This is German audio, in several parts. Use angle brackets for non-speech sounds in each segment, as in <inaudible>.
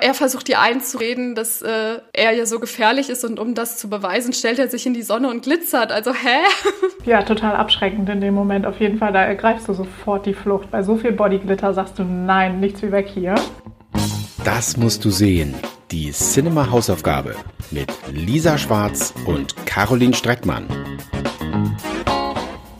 Er versucht ihr einzureden, dass äh, er ja so gefährlich ist und um das zu beweisen, stellt er sich in die Sonne und glitzert. Also hä? <laughs> Ja, total abschreckend in dem Moment. Auf jeden Fall, da ergreifst du sofort die Flucht. Bei so viel Bodyglitter sagst du nein, nichts wie weg hier. Das musst du sehen. Die Cinema Hausaufgabe mit Lisa Schwarz und Caroline Streckmann.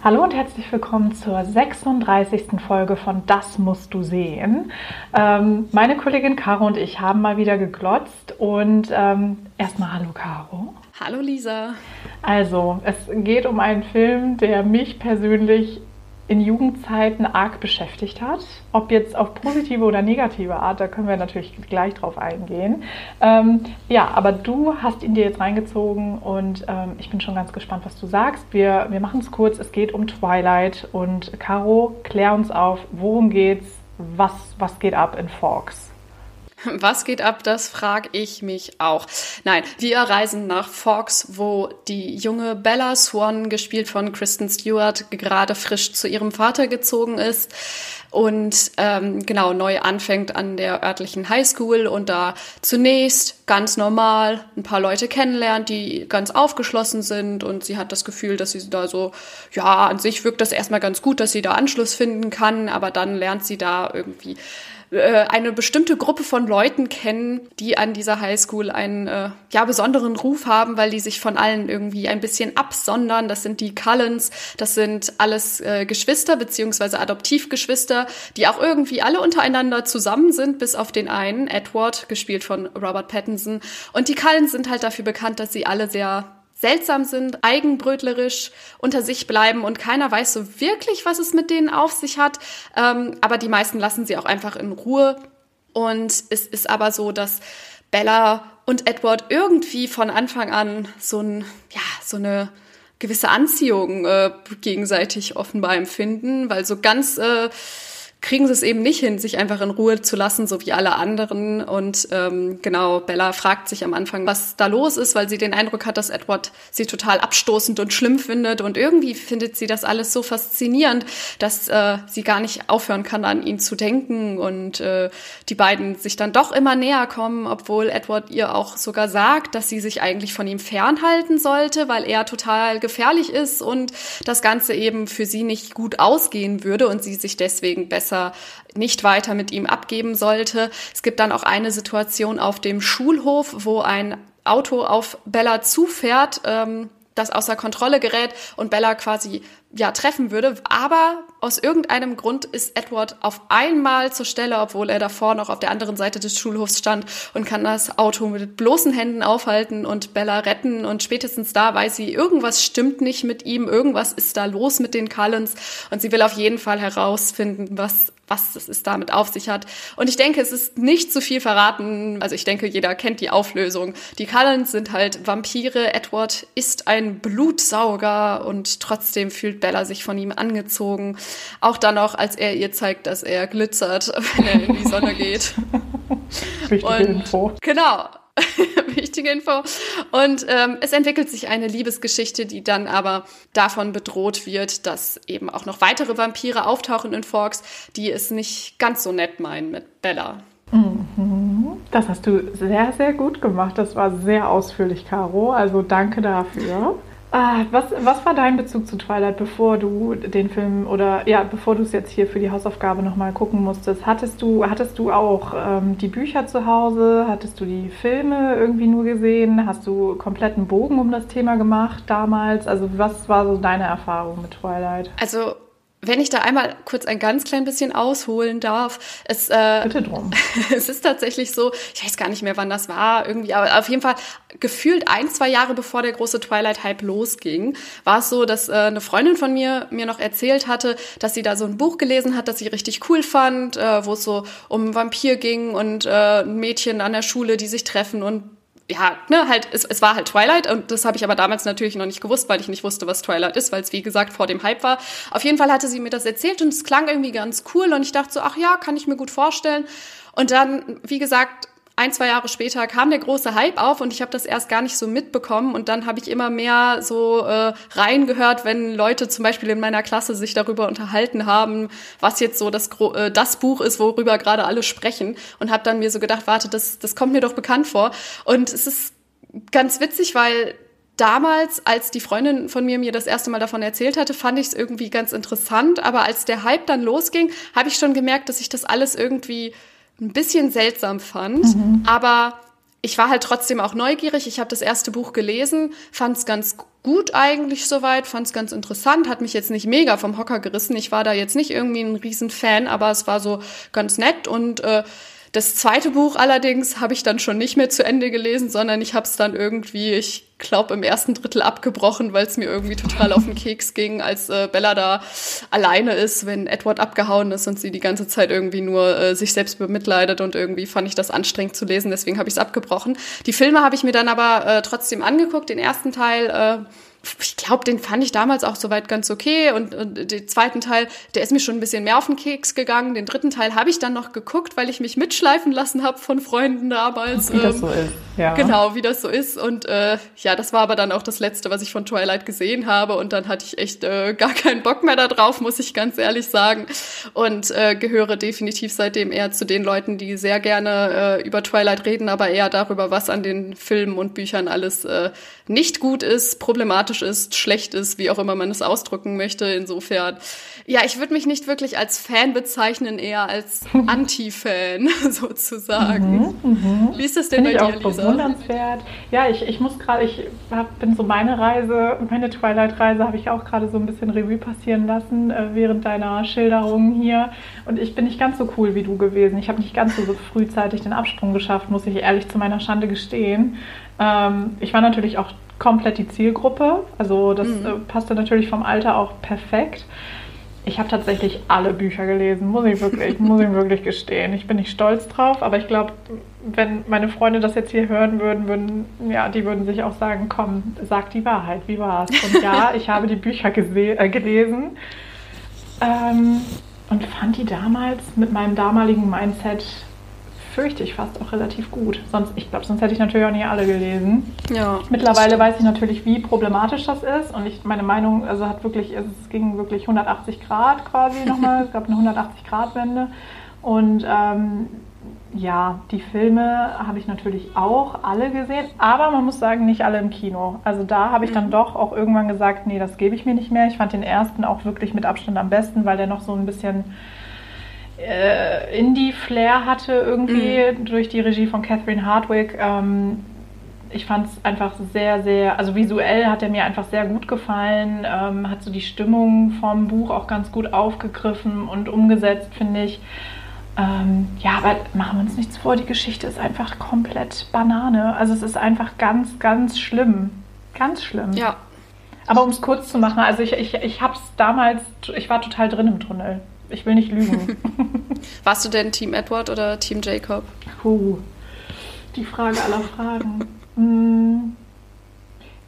Hallo und herzlich willkommen zur 36. Folge von Das musst du sehen. Ähm, meine Kollegin Caro und ich haben mal wieder geglotzt und ähm, erstmal Hallo Caro. Hallo Lisa. Also, es geht um einen Film, der mich persönlich in Jugendzeiten arg beschäftigt hat. Ob jetzt auf positive oder negative Art, da können wir natürlich gleich drauf eingehen. Ähm, ja, aber du hast ihn dir jetzt reingezogen und ähm, ich bin schon ganz gespannt, was du sagst. Wir, wir machen es kurz. Es geht um Twilight und Caro, klär uns auf, worum geht's, was, was geht ab in Forks? Was geht ab? Das frage ich mich auch. Nein, wir reisen nach Fox, wo die junge Bella Swan, gespielt von Kristen Stewart, gerade frisch zu ihrem Vater gezogen ist und ähm, genau neu anfängt an der örtlichen Highschool und da zunächst ganz normal ein paar Leute kennenlernt, die ganz aufgeschlossen sind und sie hat das Gefühl, dass sie da so, ja, an sich wirkt das erstmal ganz gut, dass sie da Anschluss finden kann, aber dann lernt sie da irgendwie äh, eine bestimmte Gruppe von Leuten kennen, die an dieser Highschool einen äh, ja besonderen Ruf haben, weil die sich von allen irgendwie ein bisschen absondern. Das sind die Cullens, das sind alles äh, Geschwister beziehungsweise Adoptivgeschwister, die auch irgendwie alle untereinander zusammen sind, bis auf den einen, Edward, gespielt von Robert Pattinson. Und die Cullens sind halt dafür bekannt, dass sie alle sehr seltsam sind, eigenbrötlerisch unter sich bleiben und keiner weiß so wirklich, was es mit denen auf sich hat. Ähm, aber die meisten lassen sie auch einfach in Ruhe. Und es ist aber so, dass Bella und Edward irgendwie von Anfang an so ein, ja, so eine gewisse Anziehung äh, gegenseitig offenbar empfinden, weil so ganz äh, kriegen sie es eben nicht hin, sich einfach in Ruhe zu lassen, so wie alle anderen. Und ähm, genau, Bella fragt sich am Anfang, was da los ist, weil sie den Eindruck hat, dass Edward sie total abstoßend und schlimm findet. Und irgendwie findet sie das alles so faszinierend, dass äh, sie gar nicht aufhören kann, an ihn zu denken. Und äh, die beiden sich dann doch immer näher kommen, obwohl Edward ihr auch sogar sagt, dass sie sich eigentlich von ihm fernhalten sollte, weil er total gefährlich ist und das Ganze eben für sie nicht gut ausgehen würde und sie sich deswegen besser besser nicht weiter mit ihm abgeben sollte. Es gibt dann auch eine Situation auf dem Schulhof, wo ein Auto auf Bella zufährt. Ähm, das außer Kontrolle gerät und Bella quasi ja treffen würde. Aber aus irgendeinem Grund ist Edward auf einmal zur Stelle, obwohl er davor noch auf der anderen Seite des Schulhofs stand und kann das Auto mit bloßen Händen aufhalten und Bella retten. Und spätestens da weiß sie, irgendwas stimmt nicht mit ihm, irgendwas ist da los mit den Cullens und sie will auf jeden Fall herausfinden, was was es damit auf sich hat. Und ich denke, es ist nicht zu viel verraten. Also ich denke, jeder kennt die Auflösung. Die Cullens sind halt Vampire. Edward ist ein Blutsauger und trotzdem fühlt Bella sich von ihm angezogen. Auch dann noch, als er ihr zeigt, dass er glitzert, <laughs> wenn er in die Sonne geht. Wichtige und, Info. Genau. <laughs> Wichtige Info. Und ähm, es entwickelt sich eine Liebesgeschichte, die dann aber davon bedroht wird, dass eben auch noch weitere Vampire auftauchen in Forks, die es nicht ganz so nett meinen mit Bella. Mhm. Das hast du sehr, sehr gut gemacht. Das war sehr ausführlich, Caro. Also danke dafür. Ah, was, was war dein Bezug zu Twilight, bevor du den Film oder ja, bevor du es jetzt hier für die Hausaufgabe nochmal gucken musstest? Hattest du, hattest du auch ähm, die Bücher zu Hause? Hattest du die Filme irgendwie nur gesehen? Hast du kompletten Bogen um das Thema gemacht damals? Also was war so deine Erfahrung mit Twilight? Also wenn ich da einmal kurz ein ganz klein bisschen ausholen darf, es, äh, Bitte drum. <laughs> es ist tatsächlich so, ich weiß gar nicht mehr, wann das war, irgendwie, aber auf jeden Fall gefühlt ein, zwei Jahre bevor der große Twilight-Hype losging, war es so, dass äh, eine Freundin von mir mir noch erzählt hatte, dass sie da so ein Buch gelesen hat, das sie richtig cool fand, äh, wo es so um Vampir ging und äh, ein Mädchen an der Schule, die sich treffen und ja, ne, halt, es, es war halt Twilight und das habe ich aber damals natürlich noch nicht gewusst, weil ich nicht wusste, was Twilight ist, weil es wie gesagt vor dem Hype war. Auf jeden Fall hatte sie mir das erzählt und es klang irgendwie ganz cool und ich dachte so, ach ja, kann ich mir gut vorstellen. Und dann, wie gesagt, ein, zwei Jahre später kam der große Hype auf und ich habe das erst gar nicht so mitbekommen. Und dann habe ich immer mehr so äh, reingehört, wenn Leute zum Beispiel in meiner Klasse sich darüber unterhalten haben, was jetzt so das, äh, das Buch ist, worüber gerade alle sprechen. Und habe dann mir so gedacht, warte, das, das kommt mir doch bekannt vor. Und es ist ganz witzig, weil damals, als die Freundin von mir mir das erste Mal davon erzählt hatte, fand ich es irgendwie ganz interessant. Aber als der Hype dann losging, habe ich schon gemerkt, dass ich das alles irgendwie ein bisschen seltsam fand. Mhm. Aber ich war halt trotzdem auch neugierig. Ich habe das erste Buch gelesen, fand es ganz gut eigentlich soweit, fand es ganz interessant, hat mich jetzt nicht mega vom Hocker gerissen. Ich war da jetzt nicht irgendwie ein Riesenfan, aber es war so ganz nett und äh, das zweite Buch allerdings habe ich dann schon nicht mehr zu Ende gelesen, sondern ich habe es dann irgendwie, ich glaube, im ersten Drittel abgebrochen, weil es mir irgendwie total auf den Keks ging, als äh, Bella da alleine ist, wenn Edward abgehauen ist und sie die ganze Zeit irgendwie nur äh, sich selbst bemitleidet und irgendwie fand ich das anstrengend zu lesen, deswegen habe ich es abgebrochen. Die Filme habe ich mir dann aber äh, trotzdem angeguckt, den ersten Teil. Äh, ich glaube, den fand ich damals auch soweit ganz okay. Und, und den zweiten Teil, der ist mir schon ein bisschen mehr auf den Keks gegangen. Den dritten Teil habe ich dann noch geguckt, weil ich mich mitschleifen lassen habe von Freunden damals. Wie ähm, das so ist, ja. Genau, wie das so ist. Und äh, ja, das war aber dann auch das Letzte, was ich von Twilight gesehen habe. Und dann hatte ich echt äh, gar keinen Bock mehr darauf, muss ich ganz ehrlich sagen. Und äh, gehöre definitiv seitdem eher zu den Leuten, die sehr gerne äh, über Twilight reden, aber eher darüber, was an den Filmen und Büchern alles äh, nicht gut ist, problematisch ist, schlecht ist, wie auch immer man es ausdrücken möchte. Insofern, ja, ich würde mich nicht wirklich als Fan bezeichnen, eher als <laughs> Anti-Fan <laughs> sozusagen. Mhm, mh. Wie ist das denn Find bei ich dir, auch Lisa? bewundernswert. Ja, ich, ich muss gerade, ich hab, bin so meine Reise, meine Twilight-Reise habe ich auch gerade so ein bisschen Revue passieren lassen äh, während deiner Schilderungen hier. Und ich bin nicht ganz so cool wie du gewesen. Ich habe nicht ganz so, so frühzeitig den Absprung geschafft, muss ich ehrlich zu meiner Schande gestehen. Ähm, ich war natürlich auch komplett die Zielgruppe. Also das mhm. äh, passte natürlich vom Alter auch perfekt. Ich habe tatsächlich alle Bücher gelesen, muss ich wirklich, <laughs> muss ich wirklich gestehen. Ich bin nicht stolz drauf, aber ich glaube, wenn meine Freunde das jetzt hier hören würden, würden, ja, die würden sich auch sagen, komm, sag die Wahrheit, wie war's? Und ja, <laughs> ich habe die Bücher äh, gelesen ähm, und fand die damals mit meinem damaligen Mindset fürchte ich fast auch relativ gut. Sonst, ich glaube, sonst hätte ich natürlich auch nicht alle gelesen. Ja. Mittlerweile weiß ich natürlich, wie problematisch das ist. Und ich, meine Meinung, also hat wirklich, es ging wirklich 180 Grad quasi <laughs> nochmal. es gab eine 180 Grad Wende. Und ähm, ja, die Filme habe ich natürlich auch alle gesehen, aber man muss sagen, nicht alle im Kino. Also da habe ich dann mhm. doch auch irgendwann gesagt, nee, das gebe ich mir nicht mehr. Ich fand den ersten auch wirklich mit Abstand am besten, weil der noch so ein bisschen äh, Indie-Flair hatte irgendwie mhm. durch die Regie von Catherine Hardwick. Ähm, ich fand es einfach sehr, sehr, also visuell hat er mir einfach sehr gut gefallen, ähm, hat so die Stimmung vom Buch auch ganz gut aufgegriffen und umgesetzt, finde ich. Ähm, ja, aber machen wir uns nichts vor, die Geschichte ist einfach komplett Banane. Also es ist einfach ganz, ganz schlimm. Ganz schlimm. Ja. Aber um es kurz zu machen, also ich, ich, ich habe es damals, ich war total drin im Tunnel. Ich will nicht lügen. <laughs> Warst du denn Team Edward oder Team Jacob? Puh, die Frage aller Fragen. hm.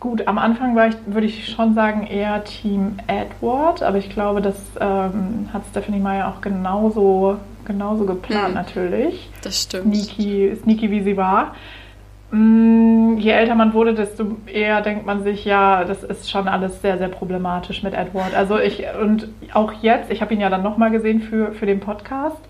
Gut, am Anfang war ich, würde ich schon sagen, eher Team Edward, aber ich glaube, das ähm, hat Stephanie Meyer auch genauso, genauso geplant, hm. natürlich. Das stimmt. Sneaky, sneaky wie sie war. Mm, je älter man wurde, desto eher denkt man sich, ja, das ist schon alles sehr, sehr problematisch mit Edward. Also ich, und auch jetzt, ich habe ihn ja dann nochmal gesehen für, für den Podcast.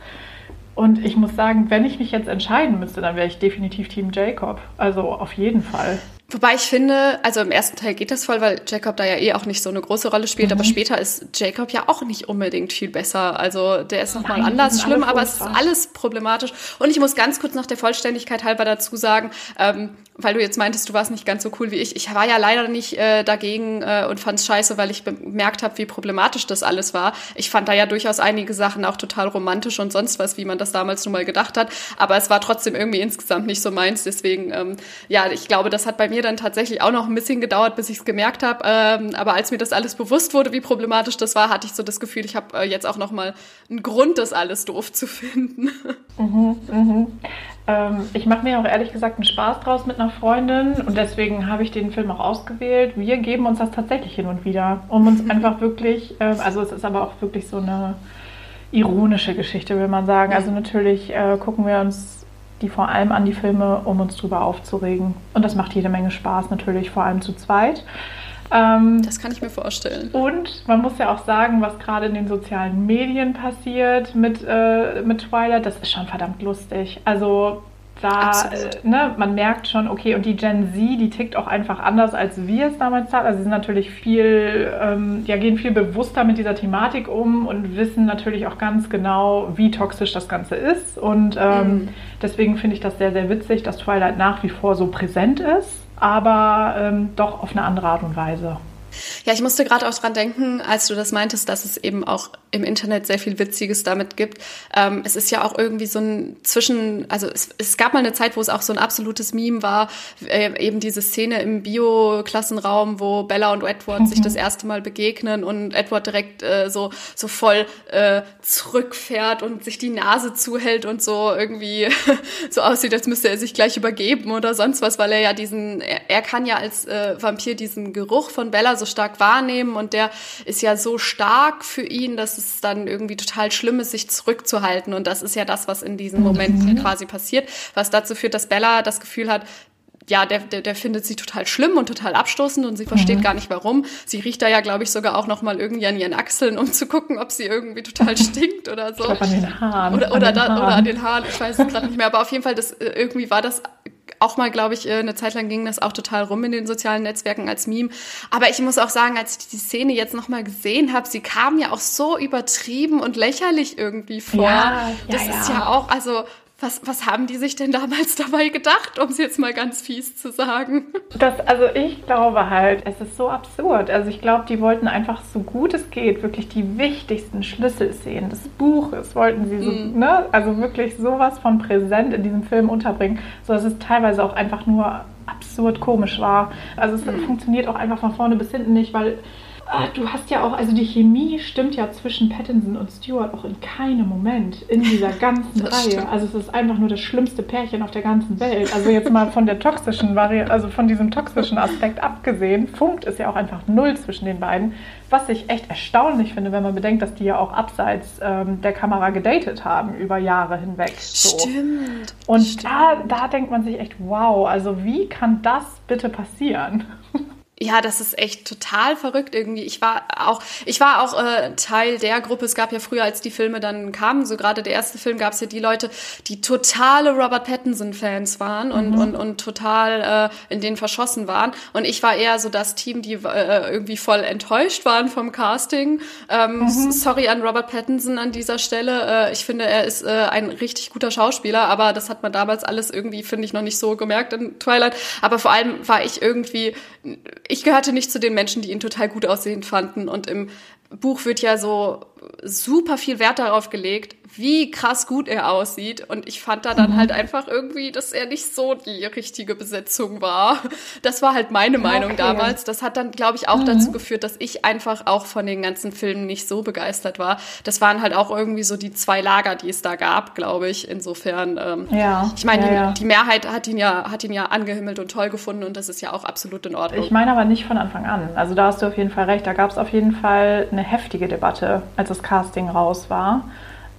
Und ich muss sagen, wenn ich mich jetzt entscheiden müsste, dann wäre ich definitiv Team Jacob. Also auf jeden Fall. Wobei ich finde, also im ersten Teil geht das voll, weil Jacob da ja eh auch nicht so eine große Rolle spielt, mhm. aber später ist Jacob ja auch nicht unbedingt viel besser. Also der ist nochmal anders schlimm, aber es ist alles problematisch. Und ich muss ganz kurz nach der Vollständigkeit halber dazu sagen, ähm, weil du jetzt meintest, du warst nicht ganz so cool wie ich. Ich war ja leider nicht äh, dagegen äh, und fand es scheiße, weil ich bemerkt habe, wie problematisch das alles war. Ich fand da ja durchaus einige Sachen auch total romantisch und sonst was, wie man das damals nun mal gedacht hat. Aber es war trotzdem irgendwie insgesamt nicht so meins. Deswegen, ähm, ja, ich glaube, das hat bei mir dann tatsächlich auch noch ein bisschen gedauert, bis ich es gemerkt habe. Ähm, aber als mir das alles bewusst wurde, wie problematisch das war, hatte ich so das Gefühl, ich habe äh, jetzt auch noch mal einen Grund, das alles doof zu finden. <laughs> Mhm, mhm. Ähm, ich mache mir auch ehrlich gesagt einen Spaß draus mit einer Freundin und deswegen habe ich den Film auch ausgewählt. Wir geben uns das tatsächlich hin und wieder, um uns <laughs> einfach wirklich, äh, also es ist aber auch wirklich so eine ironische Geschichte, will man sagen. Also natürlich äh, gucken wir uns die vor allem an die Filme, um uns drüber aufzuregen. Und das macht jede Menge Spaß natürlich, vor allem zu zweit. Ähm, das kann ich mir vorstellen. Und man muss ja auch sagen, was gerade in den sozialen Medien passiert mit, äh, mit Twilight, das ist schon verdammt lustig. Also da, äh, ne, man merkt schon, okay, und die Gen Z, die tickt auch einfach anders, als wir es damals hatten. Also sie sind natürlich viel, ähm, ja, gehen viel bewusster mit dieser Thematik um und wissen natürlich auch ganz genau, wie toxisch das Ganze ist. Und ähm, mhm. deswegen finde ich das sehr, sehr witzig, dass Twilight nach wie vor so präsent ist, aber ähm, doch auf eine andere Art und Weise. Ja, ich musste gerade auch dran denken, als du das meintest, dass es eben auch im Internet sehr viel Witziges damit gibt. Ähm, es ist ja auch irgendwie so ein Zwischen, also es, es, gab mal eine Zeit, wo es auch so ein absolutes Meme war, äh, eben diese Szene im Bio-Klassenraum, wo Bella und Edward mhm. sich das erste Mal begegnen und Edward direkt äh, so, so voll äh, zurückfährt und sich die Nase zuhält und so irgendwie <laughs> so aussieht, als müsste er sich gleich übergeben oder sonst was, weil er ja diesen, er, er kann ja als äh, Vampir diesen Geruch von Bella so stark wahrnehmen und der ist ja so stark für ihn, dass es dann irgendwie total schlimm ist, sich zurückzuhalten und das ist ja das, was in diesem Moment mhm. quasi passiert, was dazu führt, dass Bella das Gefühl hat, ja, der, der, der findet sie total schlimm und total abstoßend und sie versteht mhm. gar nicht warum. Sie riecht da ja, glaube ich, sogar auch noch mal irgendwie an ihren Achseln, um zu gucken, ob sie irgendwie total stinkt oder so. Ich glaub, an den Haaren. Oder, oder, an den da, Haaren. oder an den Haaren, ich weiß es gerade nicht mehr. Aber auf jeden Fall, das, äh, irgendwie war das auch mal, glaube ich, äh, eine Zeit lang ging das auch total rum in den sozialen Netzwerken als Meme. Aber ich muss auch sagen, als ich die Szene jetzt nochmal gesehen habe, sie kam ja auch so übertrieben und lächerlich irgendwie vor. Ja, das ja. ist ja auch, also was, was haben die sich denn damals <laughs> dabei gedacht, um es jetzt mal ganz fies zu sagen? Das, also ich glaube halt, es ist so absurd. Also ich glaube, die wollten einfach so gut es geht, wirklich die wichtigsten Schlüsselszenen des Buches wollten sie so, mm. ne, also wirklich sowas von präsent in diesem Film unterbringen, sodass es teilweise auch einfach nur absurd komisch war. Also es mm. funktioniert auch einfach von vorne bis hinten nicht, weil du hast ja auch, also die Chemie stimmt ja zwischen Pattinson und Stewart auch in keinem Moment in dieser <laughs> ganzen Reihe. Stimmt. Also es ist einfach nur das schlimmste Pärchen auf der ganzen Welt. Also jetzt mal von der toxischen Vari also von diesem toxischen Aspekt abgesehen, funkt es ja auch einfach null zwischen den beiden. Was ich echt erstaunlich finde, wenn man bedenkt, dass die ja auch abseits ähm, der Kamera gedatet haben über Jahre hinweg. So. Stimmt. Und Stimmt. Da, da denkt man sich echt, wow, also wie kann das bitte passieren? <laughs> ja, das ist echt total verrückt irgendwie. Ich war auch, ich war auch äh, Teil der Gruppe. Es gab ja früher, als die Filme dann kamen, so gerade der erste Film, gab es ja die Leute, die totale Robert Pattinson-Fans waren und, mhm. und, und total äh, in denen verschossen waren. Und ich war eher so das Team, die äh, irgendwie voll enttäuscht waren vom Casting. Ähm, mhm. Sorry an Robert Pattinson an dieser Stelle. Äh, ich finde, er ist äh, ein richtig guter Schauspieler, aber das hat man damals alles irgendwie, finde ich, noch nicht so gemerkt in Twilight. Aber vor allem war ich irgendwie ich gehörte nicht zu den Menschen, die ihn total gut aussehend fanden. Und im Buch wird ja so super viel Wert darauf gelegt, wie krass gut er aussieht. Und ich fand da dann mhm. halt einfach irgendwie, dass er nicht so die richtige Besetzung war. Das war halt meine Meinung okay. damals. Das hat dann, glaube ich, auch mhm. dazu geführt, dass ich einfach auch von den ganzen Filmen nicht so begeistert war. Das waren halt auch irgendwie so die zwei Lager, die es da gab, glaube ich. Insofern, ähm, ja. ich meine, ja, ja. Die, die, Mehrheit hat ihn ja, hat ihn ja angehimmelt und toll gefunden und das ist ja auch absolut in Ordnung. Ich meine aber nicht von Anfang an. Also da hast du auf jeden Fall recht. Da gab es auf jeden Fall eine heftige Debatte, als das Casting raus war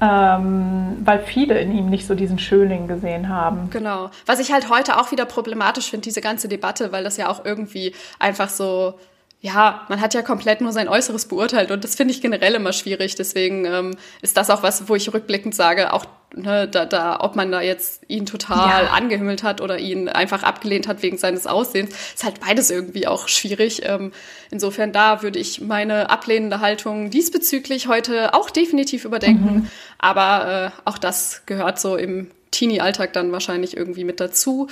ähm, weil viele in ihm nicht so diesen Schönling gesehen haben. Genau. Was ich halt heute auch wieder problematisch finde, diese ganze Debatte, weil das ja auch irgendwie einfach so ja, man hat ja komplett nur sein Äußeres beurteilt und das finde ich generell immer schwierig. Deswegen ähm, ist das auch was, wo ich rückblickend sage, auch ne, da, da, ob man da jetzt ihn total ja. angehimmelt hat oder ihn einfach abgelehnt hat wegen seines Aussehens, ist halt beides irgendwie auch schwierig. Ähm, insofern da würde ich meine ablehnende Haltung diesbezüglich heute auch definitiv überdenken. Mhm. Aber äh, auch das gehört so im Teenie-Alltag dann wahrscheinlich irgendwie mit dazu.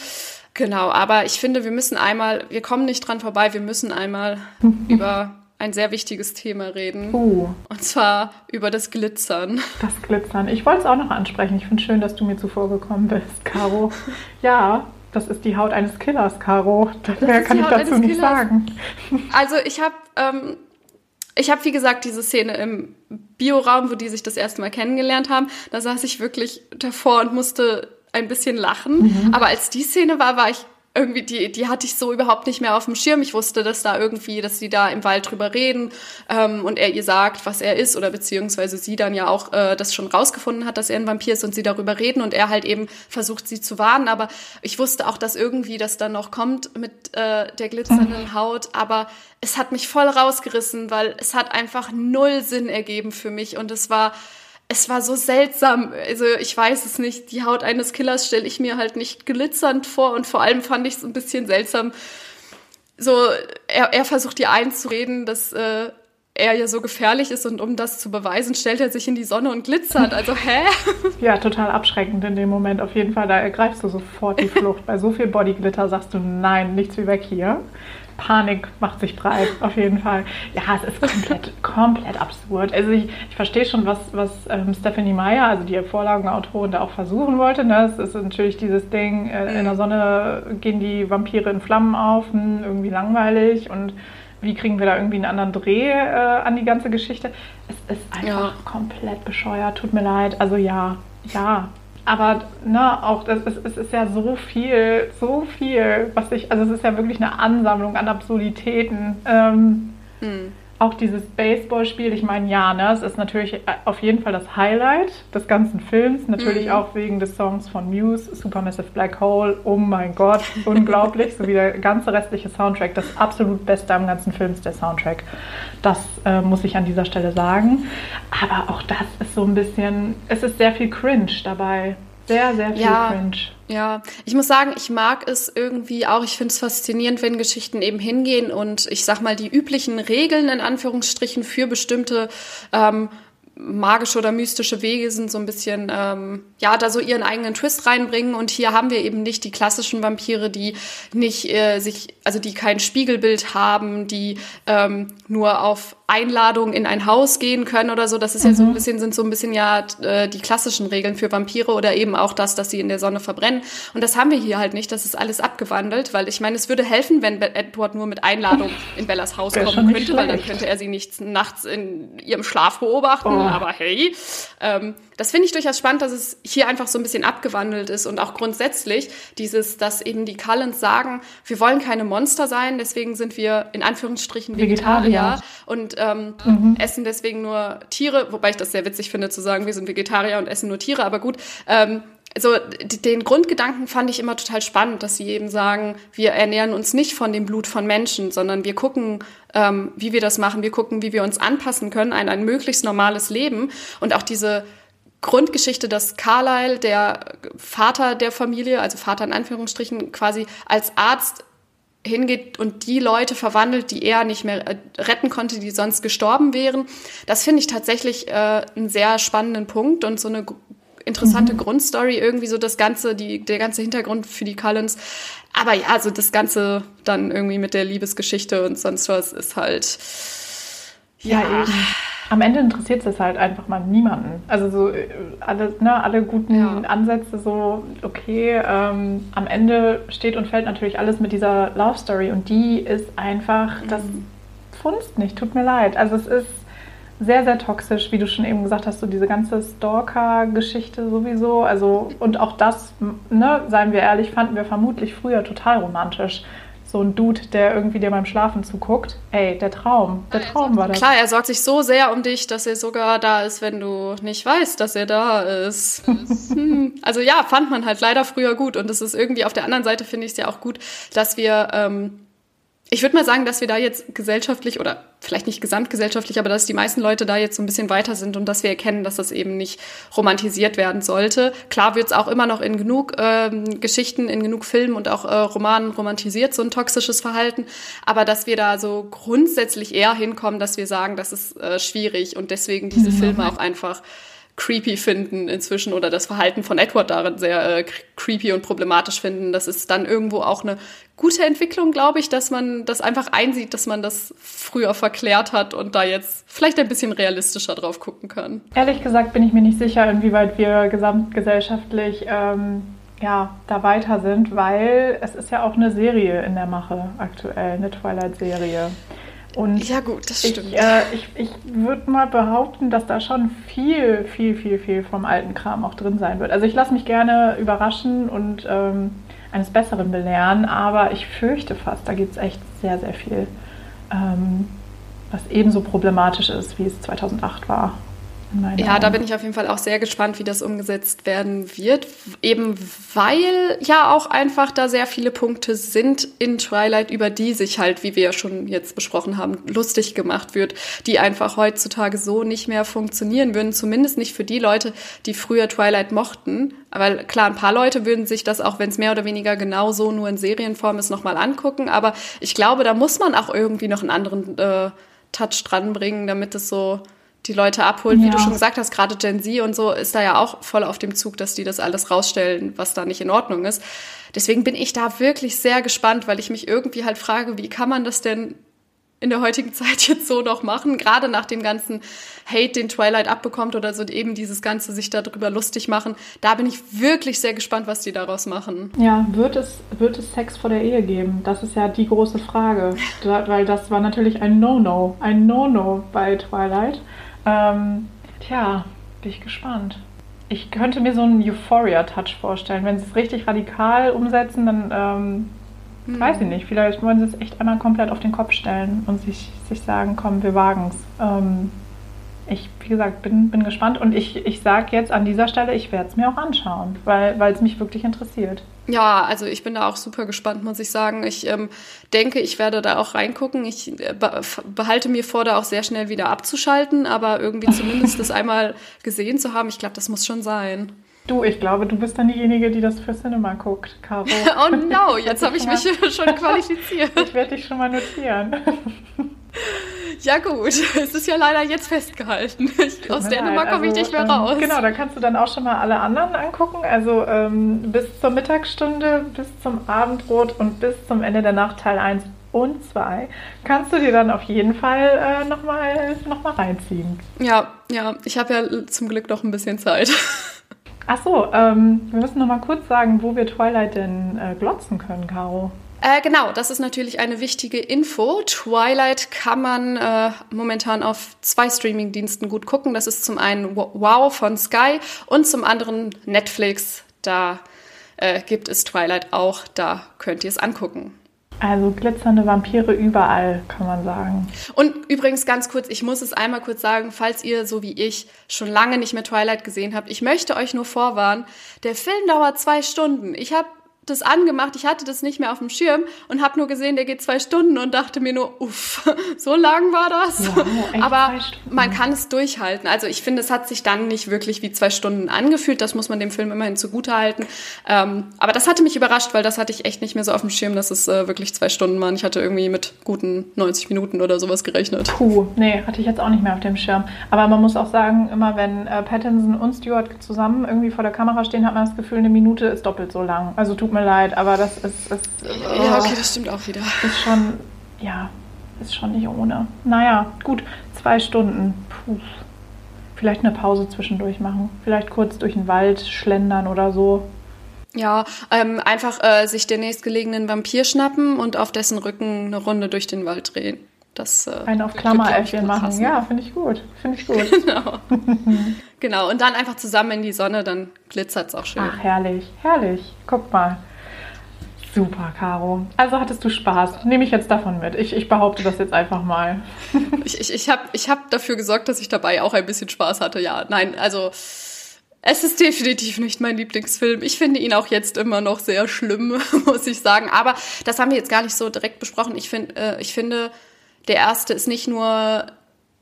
Genau, aber ich finde, wir müssen einmal, wir kommen nicht dran vorbei, wir müssen einmal über ein sehr wichtiges Thema reden. Uh. Und zwar über das Glitzern. Das Glitzern. Ich wollte es auch noch ansprechen. Ich finde schön, dass du mir zuvor gekommen bist, Caro. <laughs> ja, das ist die Haut eines Killers, Caro. Mehr kann ich dazu nicht Killers. sagen. Also ich habe, ähm, ich habe wie gesagt diese Szene im Bioraum, wo die sich das erste Mal kennengelernt haben. Da saß ich wirklich davor und musste ein bisschen lachen. Mhm. Aber als die Szene war, war ich irgendwie, die, die hatte ich so überhaupt nicht mehr auf dem Schirm. Ich wusste, dass da irgendwie, dass sie da im Wald drüber reden ähm, und er ihr sagt, was er ist, oder beziehungsweise sie dann ja auch äh, das schon rausgefunden hat, dass er ein Vampir ist und sie darüber reden und er halt eben versucht, sie zu warnen. Aber ich wusste auch, dass irgendwie das dann noch kommt mit äh, der glitzernden Haut. Aber es hat mich voll rausgerissen, weil es hat einfach null Sinn ergeben für mich und es war es war so seltsam. Also ich weiß es nicht. Die Haut eines Killers stelle ich mir halt nicht glitzernd vor und vor allem fand ich es ein bisschen seltsam. So, er, er versucht ihr einzureden, dass äh, er ja so gefährlich ist und um das zu beweisen, stellt er sich in die Sonne und glitzert. Also, hä? <laughs> Ja, total abschreckend in dem Moment. Auf jeden Fall, da ergreifst du sofort die <laughs> Flucht. Bei so viel Bodyglitter sagst du, nein, nichts wie weg hier. Panik macht sich breit, auf jeden Fall. Ja, es ist komplett, <laughs> komplett absurd. Also ich, ich verstehe schon, was, was ähm, Stephanie Meyer, also die Vorlagenautorin, da auch versuchen wollte. Ne? Es ist natürlich dieses Ding, äh, in der Sonne gehen die Vampire in Flammen auf, hm, irgendwie langweilig und wie kriegen wir da irgendwie einen anderen Dreh äh, an die ganze Geschichte? Es ist einfach ja. komplett bescheuert, tut mir leid. Also ja, ja, aber ne, auch das ist, es ist ja so viel, so viel, was ich, also es ist ja wirklich eine Ansammlung an Absurditäten. Ähm, mhm auch dieses Baseballspiel, ich meine, ja, ne, es ist natürlich äh, auf jeden Fall das Highlight des ganzen Films. Natürlich mhm. auch wegen des Songs von Muse, Supermassive Black Hole. Oh mein Gott, unglaublich. <laughs> so wie der ganze restliche Soundtrack. Das absolut Beste am ganzen Film ist der Soundtrack. Das äh, muss ich an dieser Stelle sagen. Aber auch das ist so ein bisschen, es ist sehr viel Cringe dabei. Sehr, sehr viel ja, Cringe. Ja, ich muss sagen, ich mag es irgendwie auch. Ich finde es faszinierend, wenn Geschichten eben hingehen und ich sag mal, die üblichen Regeln in Anführungsstrichen für bestimmte ähm, magische oder mystische Wege sind so ein bisschen, ähm, ja, da so ihren eigenen Twist reinbringen. Und hier haben wir eben nicht die klassischen Vampire, die nicht äh, sich, also die kein Spiegelbild haben, die ähm, nur auf Einladung in ein Haus gehen können oder so. Das ist mhm. ja so ein mhm. bisschen, sind so ein bisschen ja äh, die klassischen Regeln für Vampire oder eben auch das, dass sie in der Sonne verbrennen. Und das haben wir hier halt nicht. Das ist alles abgewandelt, weil ich meine, es würde helfen, wenn Edward nur mit Einladung in Bellas Haus kommen könnte, weil dann könnte er sie nicht nachts in ihrem Schlaf beobachten. Oh. Aber hey, ähm, das finde ich durchaus spannend, dass es hier einfach so ein bisschen abgewandelt ist und auch grundsätzlich dieses, dass eben die Cullens sagen, wir wollen keine Monster sein, deswegen sind wir in Anführungsstrichen Vegetarier, Vegetarier. und ähm, mhm. essen deswegen nur Tiere, wobei ich das sehr witzig finde zu sagen, wir sind Vegetarier und essen nur Tiere, aber gut. Ähm, so den Grundgedanken fand ich immer total spannend, dass sie eben sagen, wir ernähren uns nicht von dem Blut von Menschen, sondern wir gucken, ähm, wie wir das machen, wir gucken, wie wir uns anpassen können an ein möglichst normales Leben und auch diese Grundgeschichte, dass Carlyle, der Vater der Familie, also Vater in Anführungsstrichen, quasi als Arzt hingeht und die Leute verwandelt, die er nicht mehr äh, retten konnte, die sonst gestorben wären. Das finde ich tatsächlich äh, einen sehr spannenden Punkt und so eine interessante mhm. Grundstory, irgendwie so das Ganze, die, der ganze Hintergrund für die Cullens. Aber ja, so das Ganze dann irgendwie mit der Liebesgeschichte und sonst was ist halt. Ja, ja eben am Ende interessiert es halt einfach mal niemanden. Also so äh, alle, ne, alle guten ja. Ansätze so, okay, ähm, am Ende steht und fällt natürlich alles mit dieser Love Story und die ist einfach, mhm. das funzt nicht, tut mir leid. Also es ist sehr, sehr toxisch, wie du schon eben gesagt hast, so diese ganze Stalker-Geschichte sowieso. Also, und auch das, ne, seien wir ehrlich, fanden wir vermutlich früher total romantisch so ein Dude, der irgendwie dir beim Schlafen zuguckt. Ey, der Traum, der Traum war das. Klar, er sorgt sich so sehr um dich, dass er sogar da ist, wenn du nicht weißt, dass er da ist. <laughs> Hm. also ja, fand man halt leider früher gut und es ist irgendwie auf der anderen Seite finde ich es ja auch gut, dass wir ähm, ich würde mal sagen, dass wir da jetzt gesellschaftlich oder vielleicht nicht gesamtgesellschaftlich, aber dass die meisten Leute da jetzt so ein bisschen weiter sind und dass wir erkennen, dass das eben nicht romantisiert werden sollte. Klar wird es auch immer noch in genug ähm, Geschichten, in genug Filmen und auch äh, Romanen romantisiert, so ein toxisches Verhalten, aber dass wir da so grundsätzlich eher hinkommen, dass wir sagen, das ist äh, schwierig und deswegen diese mhm. Filme auch einfach creepy finden inzwischen oder das Verhalten von Edward darin sehr äh, creepy und problematisch finden. Das ist dann irgendwo auch eine gute Entwicklung, glaube ich, dass man das einfach einsieht, dass man das früher verklärt hat und da jetzt vielleicht ein bisschen realistischer drauf gucken kann. Ehrlich gesagt bin ich mir nicht sicher, inwieweit wir gesamtgesellschaftlich ähm, ja, da weiter sind, weil es ist ja auch eine Serie in der Mache aktuell, eine Twilight-Serie. Und ja gut, das stimmt. Ich, äh, ich, ich würde mal behaupten, dass da schon viel, viel, viel, viel vom alten Kram auch drin sein wird. Also ich lasse mich gerne überraschen und ähm, eines Besseren belehren. Aber ich fürchte fast, da gibt es echt sehr, sehr viel, ähm, was ebenso problematisch ist, wie es 2008 war. Ja, da bin ich auf jeden Fall auch sehr gespannt, wie das umgesetzt werden wird. Eben weil ja auch einfach da sehr viele Punkte sind in Twilight, über die sich halt, wie wir ja schon jetzt besprochen haben, lustig gemacht wird, die einfach heutzutage so nicht mehr funktionieren würden. Zumindest nicht für die Leute, die früher Twilight mochten. Weil klar, ein paar Leute würden sich das, auch wenn es mehr oder weniger genau so nur in Serienform ist, nochmal angucken. Aber ich glaube, da muss man auch irgendwie noch einen anderen äh, Touch dranbringen, damit es so die Leute abholt. Ja. Wie du schon gesagt hast, gerade Gen Z und so ist da ja auch voll auf dem Zug, dass die das alles rausstellen, was da nicht in Ordnung ist. Deswegen bin ich da wirklich sehr gespannt, weil ich mich irgendwie halt frage, wie kann man das denn in der heutigen <laughs> Zeit jetzt so noch machen, gerade nach dem ganzen Hate, den Twilight abbekommt oder so eben dieses ganze sich darüber lustig machen. Da bin ich wirklich sehr gespannt, was die daraus machen. Ja, wird es, wird es Sex vor der Ehe geben? Das ist ja die große Frage, <laughs> weil das war natürlich ein No-No, ein No-No bei Twilight. Ähm, tja, bin ich gespannt. Ich könnte mir so einen Euphoria-Touch vorstellen. Wenn sie es richtig radikal umsetzen, dann ähm, hm. weiß ich nicht. Vielleicht wollen sie es echt einmal komplett auf den Kopf stellen und sich, sich sagen, komm, wir wagen es. Ähm, ich, wie gesagt, bin, bin gespannt und ich, ich sage jetzt an dieser Stelle, ich werde es mir auch anschauen, weil es mich wirklich interessiert. Ja, also ich bin da auch super gespannt, muss ich sagen. Ich ähm, denke, ich werde da auch reingucken. Ich äh, behalte mir vor, da auch sehr schnell wieder abzuschalten, aber irgendwie <laughs> zumindest das einmal gesehen zu haben, ich glaube, das muss schon sein. Du, ich glaube, du bist dann diejenige, die das für Cinema guckt, Caro. <laughs> oh no, jetzt habe ich mich <laughs> schon qualifiziert. ich werde dich schon mal notieren. Ja gut, <laughs> es ist ja leider jetzt festgehalten. <laughs> Ich, aus Dänemark komme ich nicht mehr also, raus. Genau, da kannst du dann auch schon mal alle anderen angucken. Also ähm, bis zur Mittagsstunde, bis zum Abendrot und bis zum Ende der Nacht Teil 1 und 2 kannst du dir dann auf jeden Fall äh, nochmal noch mal reinziehen. Ja, ja, ich habe ja zum Glück noch ein bisschen Zeit. Ach so, ähm, wir müssen nochmal kurz sagen, wo wir Twilight denn äh, glotzen können, Caro. Äh, genau, das ist natürlich eine wichtige Info. Twilight kann man äh, momentan auf zwei Streamingdiensten gut gucken. Das ist zum einen Wow von Sky und zum anderen Netflix. Da äh, gibt es Twilight auch. Da könnt ihr es angucken. Also glitzernde Vampire überall, kann man sagen. Und übrigens ganz kurz, ich muss es einmal kurz sagen, falls ihr so wie ich schon lange nicht mehr Twilight gesehen habt, ich möchte euch nur vorwarnen, der Film dauert zwei Stunden. Ich habe das angemacht, ich hatte das nicht mehr auf dem Schirm und habe nur gesehen, der geht zwei Stunden und dachte mir nur, uff, <laughs> so lang war das. Wow, Aber man kann es durchhalten. Also ich finde, es hat sich dann nicht wirklich wie zwei Stunden angefühlt. Das muss man dem Film immerhin zugutehalten. Ähm, aber das hatte mich überrascht, weil das hatte ich echt nicht mehr so auf dem Schirm, dass es äh, wirklich zwei Stunden waren. Ich hatte irgendwie mit guten 90 Minuten oder sowas gerechnet. Puh, nee, hatte ich jetzt auch nicht mehr auf dem Schirm. Aber man muss auch sagen, immer wenn äh, Pattinson und Stewart zusammen irgendwie vor der Kamera stehen, hat man das Gefühl, eine Minute ist doppelt so lang. Also tut mir leid, aber das ist. ist oh, ja, okay, das stimmt auch wieder. Ist schon, ja, ist schon nicht ohne. Naja, gut, zwei Stunden. Puh. Vielleicht eine Pause zwischendurch machen. Vielleicht kurz durch den Wald schlendern oder so. Ja, ähm, einfach äh, sich den nächstgelegenen Vampir schnappen und auf dessen Rücken eine Runde durch den Wald drehen. Das, äh, Einen auf Klammeräffchen machen. Passen. Ja, finde ich gut. Finde ich gut. <laughs> genau. <laughs> genau. Und dann einfach zusammen in die Sonne, dann glitzert es auch schön. Ach, herrlich, herrlich. Guck mal. Super, Caro. Also hattest du Spaß. Nehme ich jetzt davon mit. Ich, ich behaupte das jetzt einfach mal. <laughs> ich ich, ich habe ich hab dafür gesorgt, dass ich dabei auch ein bisschen Spaß hatte. Ja, nein, also es ist definitiv nicht mein Lieblingsfilm. Ich finde ihn auch jetzt immer noch sehr schlimm, <laughs> muss ich sagen. Aber das haben wir jetzt gar nicht so direkt besprochen. Ich, find, äh, ich finde, der erste ist nicht nur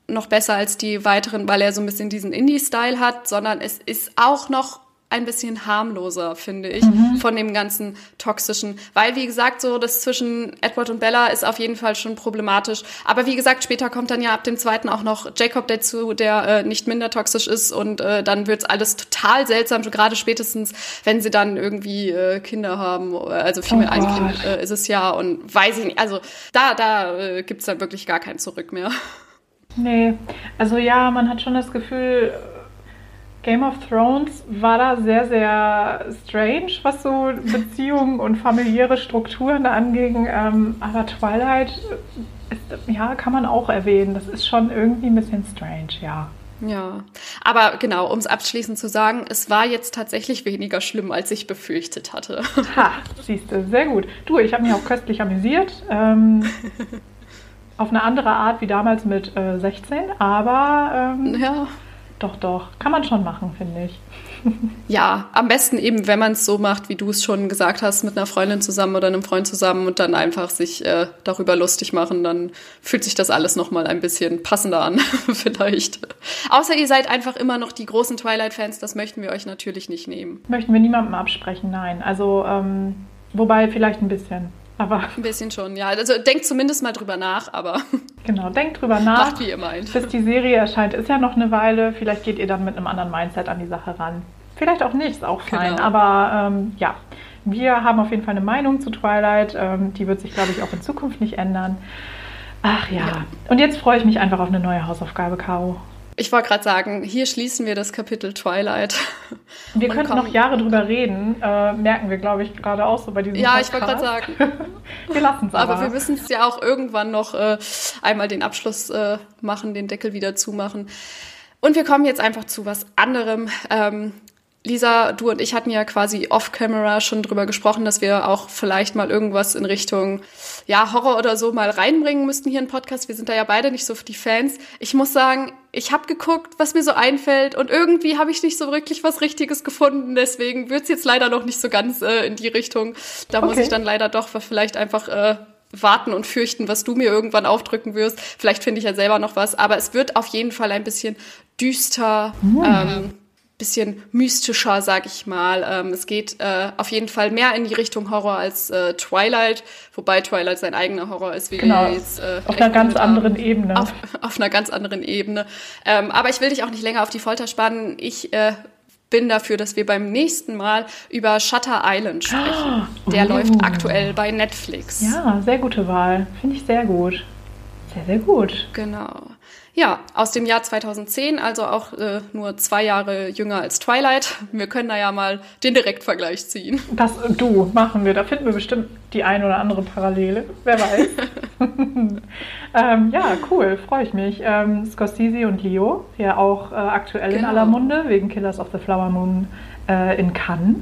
noch besser als die weiteren, weil er so ein bisschen diesen Indie-Style hat, sondern es ist auch noch ein bisschen harmloser, finde ich, mhm. von dem ganzen toxischen. Weil, wie gesagt, so das zwischen Edward und Bella ist auf jeden Fall schon problematisch. Aber wie gesagt, später kommt dann ja ab dem zweiten auch noch Jacob dazu, der äh, nicht minder toxisch ist und äh, dann wird's alles total seltsam, gerade spätestens, wenn sie dann irgendwie äh, Kinder haben. Also viel oh mit einem Kind äh, ist es ja und weiß ich nicht. Also da, da äh, gibt's dann wirklich gar kein Zurück mehr. Nee, also ja, man hat schon das Gefühl, Game of Thrones war da sehr, sehr strange, was so Beziehungen und familiäre Strukturen anging. Ähm, aber Twilight, ist, ja, kann man auch erwähnen. Das ist schon irgendwie ein bisschen strange, ja. Ja, aber genau, um es abschließend zu sagen, es war jetzt tatsächlich weniger schlimm, als ich befürchtet hatte. <laughs> Ha, siehst du, sehr gut. Du, ich habe mich auch köstlich amüsiert. Ähm, <laughs> auf eine andere Art wie damals mit äh, 16, aber ähm, ja. Doch, doch, kann man schon machen, finde ich. <laughs> Ja, am besten eben, wenn man es so macht, wie du es schon gesagt hast, mit einer Freundin zusammen oder einem Freund zusammen und dann einfach sich äh, darüber lustig machen, dann fühlt sich das alles nochmal ein bisschen passender an, <laughs> vielleicht. Außer ihr seid einfach immer noch die großen Twilight-Fans, das möchten wir euch natürlich nicht nehmen. Möchten wir niemandem absprechen, nein. Also, ähm, wobei vielleicht ein bisschen. Aber ein bisschen schon, ja. Also denkt zumindest mal drüber nach, aber. <laughs> Genau, denkt drüber nach. Macht wie ihr meint. Bis die Serie erscheint, ist ja noch eine Weile. Vielleicht geht ihr dann mit einem anderen Mindset an die Sache ran. Vielleicht auch nicht, ist auch fein. Genau. Aber ähm, ja, wir haben auf jeden Fall eine Meinung zu Twilight. Ähm, die wird sich, glaube ich, auch in Zukunft nicht ändern. Ach ja. ja. Und jetzt freue ich mich einfach auf eine neue Hausaufgabe, Caro. Ich wollte gerade sagen, hier schließen wir das Kapitel Twilight. <laughs> Wir könnten noch Jahre drüber reden, äh, merken wir, glaube ich, gerade auch so bei diesem Ja, Podcast. ich wollte gerade sagen. <laughs> wir lassen es aber. Aber wir müssen es ja auch irgendwann noch äh, einmal den Abschluss äh, machen, den Deckel wieder zumachen. Und wir kommen jetzt einfach zu was anderem. Ähm, Lisa, du und ich hatten ja quasi off-camera schon drüber gesprochen, dass wir auch vielleicht mal irgendwas in Richtung ja, Horror oder so mal reinbringen müssten hier im Podcast. Wir sind da ja beide nicht so die Fans. Ich muss sagen, ich habe geguckt, was mir so einfällt und irgendwie habe ich nicht so wirklich was Richtiges gefunden. Deswegen wird's jetzt leider noch nicht so ganz äh, in die Richtung. Da okay. muss ich dann leider doch vielleicht einfach äh, warten und fürchten, was du mir irgendwann aufdrücken wirst. Vielleicht finde ich ja selber noch was, aber es wird auf jeden Fall ein bisschen düster. Mhm. Ähm, bisschen mystischer, sag ich mal. Ähm, es geht äh, auf jeden Fall mehr in die Richtung Horror als äh, Twilight, wobei Twilight sein eigener Horror ist, wie genau. jetzt äh, auf einer ganz anderen Ebene. Auf, auf, einer ganz anderen Ebene. Ähm, aber ich will dich auch nicht länger auf die Folter spannen. Ich äh, bin dafür, dass wir beim nächsten Mal über Shutter Island sprechen. <gasps> Oh. Der läuft aktuell bei Netflix. Ja, sehr gute Wahl. Finde ich sehr gut. Sehr, sehr gut. Genau. Ja, aus dem Jahr 2010, also auch äh, nur zwei Jahre jünger als Twilight. Wir können da ja mal den Direktvergleich ziehen. Das du machen wir. Da finden wir bestimmt die ein oder andere Parallele. Wer weiß. <laughs> <laughs> ähm, ja, cool, freue ich mich. Ähm, Scorsese und Leo, ja auch äh, aktuell genau. in aller Munde wegen Killers of the Flower Moon äh, in Cannes.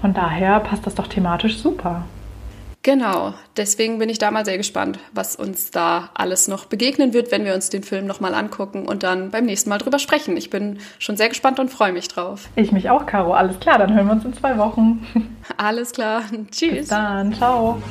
Von daher passt das doch thematisch super. Genau, deswegen bin ich da mal sehr gespannt, was uns da alles noch begegnen wird, wenn wir uns den Film nochmal angucken und dann beim nächsten Mal drüber sprechen. Ich bin schon sehr gespannt und freue mich drauf. Ich mich auch, Caro. Alles klar, dann hören wir uns in zwei Wochen. <laughs> Alles klar. Tschüss. Bis dann. Ciao.